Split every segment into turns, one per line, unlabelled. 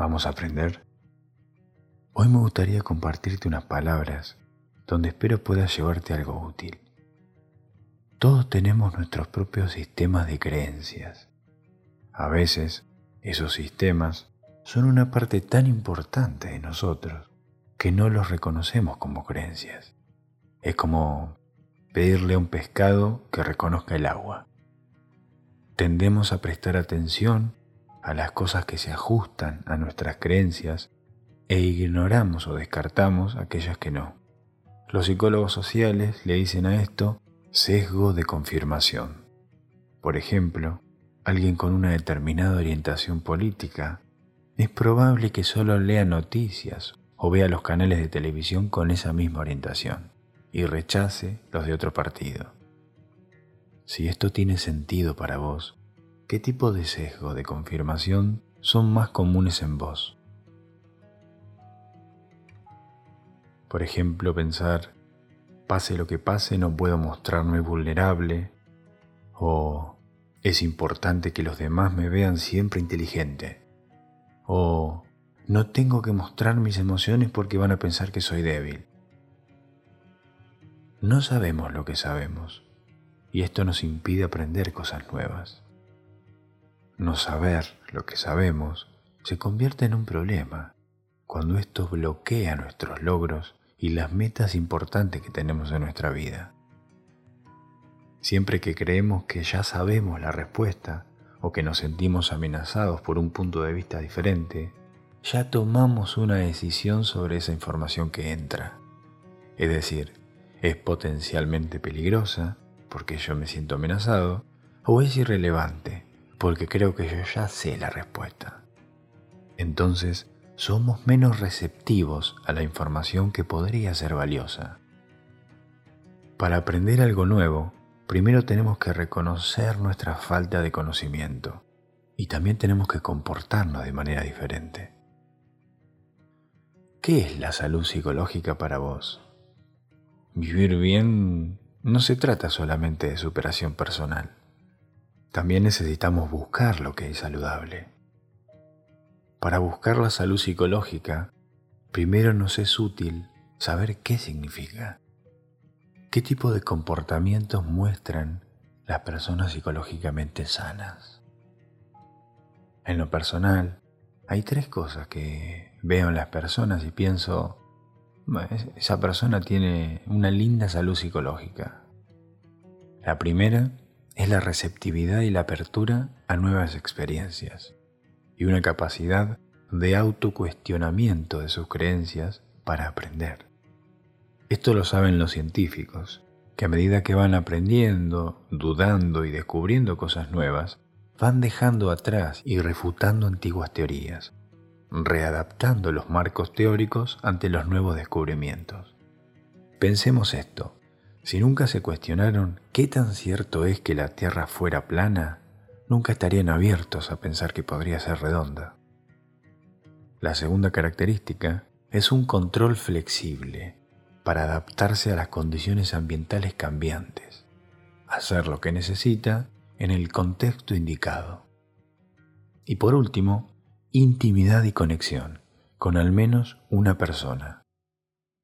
¿Vamos a aprender? Hoy me gustaría compartirte unas palabras donde espero puedas llevarte algo útil. Todos tenemos nuestros propios sistemas de creencias. A veces esos sistemas son una parte tan importante de nosotros que no los reconocemos como creencias. Es como pedirle a un pescado que reconozca el agua. Tendemos a prestar atención a las cosas que se ajustan a nuestras creencias e ignoramos o descartamos aquellas que no. Los psicólogos sociales le dicen a esto sesgo de confirmación. Por ejemplo, alguien con una determinada orientación política es probable que solo lea noticias o vea los canales de televisión con esa misma orientación y rechace los de otro partido. Si esto tiene sentido para vos, ¿qué tipo de sesgo de confirmación son más comunes en vos? Por ejemplo, pensar, pase lo que pase, no puedo mostrarme vulnerable, o es importante que los demás me vean siempre inteligente, o no tengo que mostrar mis emociones porque van a pensar que soy débil. No sabemos lo que sabemos y esto nos impide aprender cosas nuevas. No saber lo que sabemos se convierte en un problema cuando esto bloquea nuestros logros y las metas importantes que tenemos en nuestra vida. Siempre que creemos que ya sabemos la respuesta o que nos sentimos amenazados por un punto de vista diferente, ya tomamos una decisión sobre esa información que entra. Es decir, es potencialmente peligrosa porque yo me siento amenazado o es irrelevante porque creo que yo ya sé la respuesta. Entonces somos menos receptivos a la información que podría ser valiosa. Para aprender algo nuevo, primero tenemos que reconocer nuestra falta de conocimiento y también tenemos que comportarnos de manera diferente. ¿Qué es la salud psicológica para vos? Vivir bien no se trata solamente de superación personal. También necesitamos buscar lo que es saludable. Para buscar la salud psicológica, primero nos es útil saber qué significa. ¿Qué tipo de comportamientos muestran las personas psicológicamente sanas? En lo personal, hay tres cosas que veo en las personas y pienso, esa persona tiene una linda salud psicológica. La primera es la receptividad y la apertura a nuevas experiencias y una capacidad de autocuestionamiento de sus creencias para aprender. Esto lo saben los científicos, que a medida que van aprendiendo, dudando y descubriendo cosas nuevas, van dejando atrás y refutando antiguas teorías, readaptando los marcos teóricos ante los nuevos descubrimientos. Pensemos esto, si nunca se cuestionaron qué tan cierto es que la Tierra fuera plana, nunca estarían abiertos a pensar que podría ser redonda. La segunda característica es un control flexible para adaptarse a las condiciones ambientales cambiantes, hacer lo que necesita en el contexto indicado. Y por último, intimidad y conexión con al menos una persona.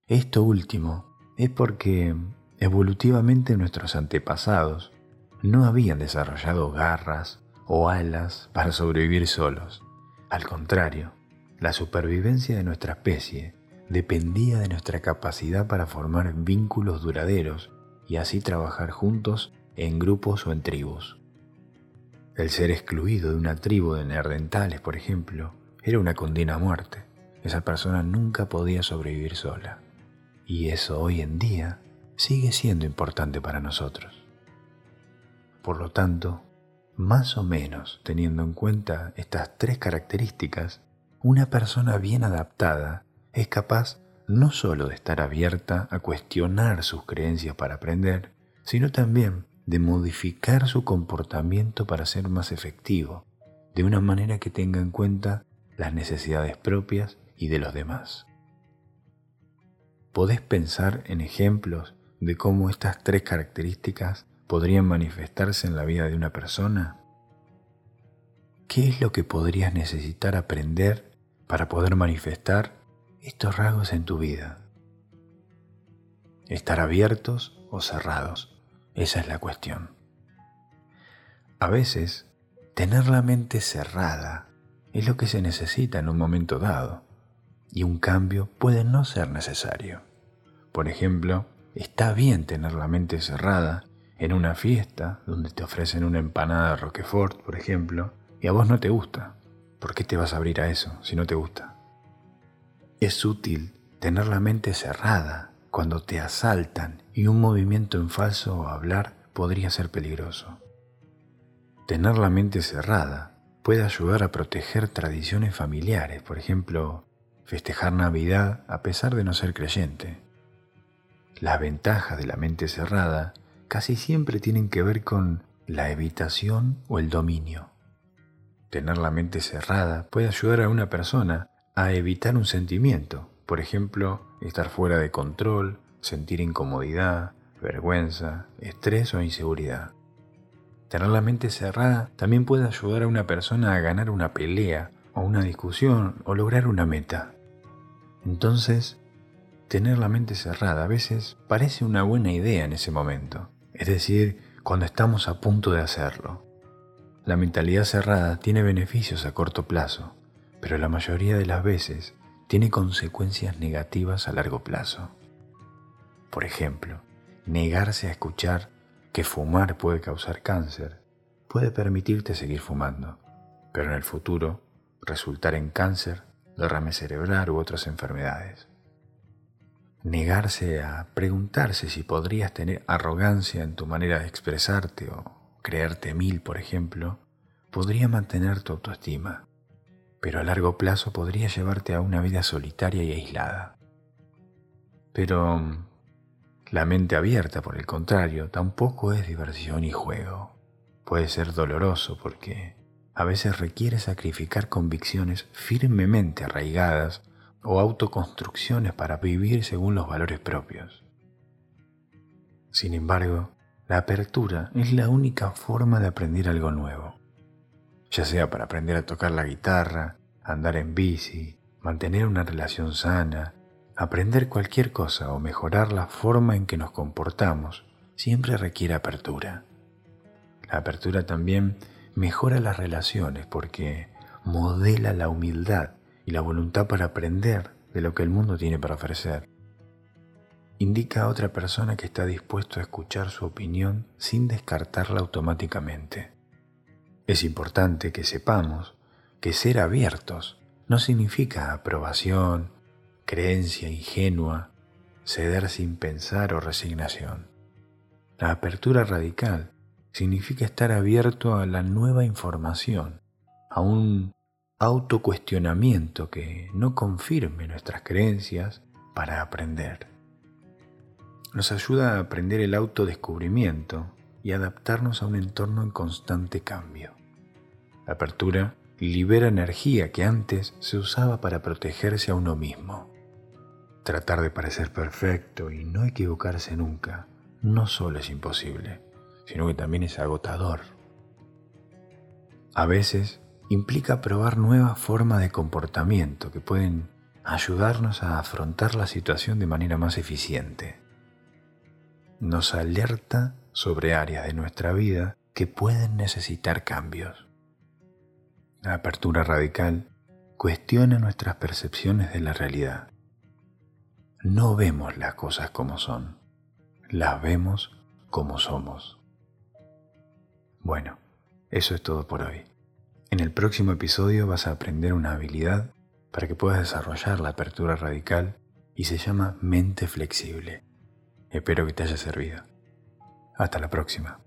Esto último es porque evolutivamente nuestros antepasados no habían desarrollado garras o alas para sobrevivir solos. Al contrario, la supervivencia de nuestra especie dependía de nuestra capacidad para formar vínculos duraderos y así trabajar juntos en grupos o en tribus. El ser excluido de una tribu de neandertales, por ejemplo, era una condena a muerte. Esa persona nunca podía sobrevivir sola. Y eso hoy en día sigue siendo importante para nosotros. Por lo tanto, más o menos teniendo en cuenta estas tres características, una persona bien adaptada es capaz no solo de estar abierta a cuestionar sus creencias para aprender, sino también de modificar su comportamiento para ser más efectivo, de una manera que tenga en cuenta las necesidades propias y de los demás. ¿Podés pensar en ejemplos de cómo estas tres características podrían manifestarse en la vida de una persona? ¿Qué es lo que podrías necesitar aprender para poder manifestar estos rasgos en tu vida. Estar abiertos o cerrados, esa es la cuestión. A veces, tener la mente cerrada es lo que se necesita en un momento dado y un cambio puede no ser necesario. Por ejemplo, está bien tener la mente cerrada en una fiesta donde te ofrecen una empanada de Roquefort, por ejemplo, y a vos no te gusta. ¿Por qué te vas a abrir a eso si no te gusta? Es útil tener la mente cerrada cuando te asaltan y un movimiento en falso o hablar podría ser peligroso. Tener la mente cerrada puede ayudar a proteger tradiciones familiares, por ejemplo, festejar Navidad a pesar de no ser creyente. Las ventajas de la mente cerrada casi siempre tienen que ver con la evitación o el dominio. Tener la mente cerrada puede ayudar a una persona a evitar un sentimiento, por ejemplo, estar fuera de control, sentir incomodidad, vergüenza, estrés o inseguridad. Tener la mente cerrada también puede ayudar a una persona a ganar una pelea o una discusión o lograr una meta. Entonces, tener la mente cerrada a veces parece una buena idea en ese momento, es decir, cuando estamos a punto de hacerlo. La mentalidad cerrada tiene beneficios a corto plazo, pero la mayoría de las veces tiene consecuencias negativas a largo plazo. Por ejemplo, negarse a escuchar que fumar puede causar cáncer puede permitirte seguir fumando, pero en el futuro resultar en cáncer, derrame cerebral u otras enfermedades. Negarse a preguntarse si podrías tener arrogancia en tu manera de expresarte o creerte mil, por ejemplo, podría mantener tu autoestima, pero a largo plazo podría llevarte a una vida solitaria y aislada. Pero la mente abierta, por el contrario, tampoco es diversión y juego. Puede ser doloroso porque a veces requiere sacrificar convicciones firmemente arraigadas o autoconstrucciones para vivir según los valores propios. Sin embargo, la apertura es la única forma de aprender algo nuevo, ya sea para aprender a tocar la guitarra, andar en bici, mantener una relación sana, Aprender cualquier cosa o mejorar la forma en que nos comportamos siempre requiere apertura. La apertura también mejora las relaciones porque modela la humildad y la voluntad para aprender de lo que el mundo tiene para ofrecer. Indica a otra persona que está dispuesto a escuchar su opinión sin descartarla automáticamente. Es importante que sepamos que ser abiertos no significa aprobación, creencia ingenua, ceder sin pensar o resignación. La apertura radical significa estar abierto a la nueva información, a un autocuestionamiento que no confirme nuestras creencias para aprender. Nos ayuda a aprender el autodescubrimiento y adaptarnos a un entorno en constante cambio. La apertura libera energía que antes se usaba para protegerse a uno mismo. Tratar de parecer perfecto y no equivocarse nunca no solo es imposible, sino que también es agotador. A veces implica probar nuevas formas de comportamiento que pueden ayudarnos a afrontar la situación de manera más eficiente. Nos alerta sobre áreas de nuestra vida que pueden necesitar cambios. La apertura radical cuestiona nuestras percepciones de la realidad no vemos las cosas como son, las vemos como somos. Bueno, eso es todo por hoy. En el próximo episodio vas a aprender una habilidad para que puedas desarrollar la apertura radical y se llama mente flexible. Espero que te haya servido. Hasta la próxima.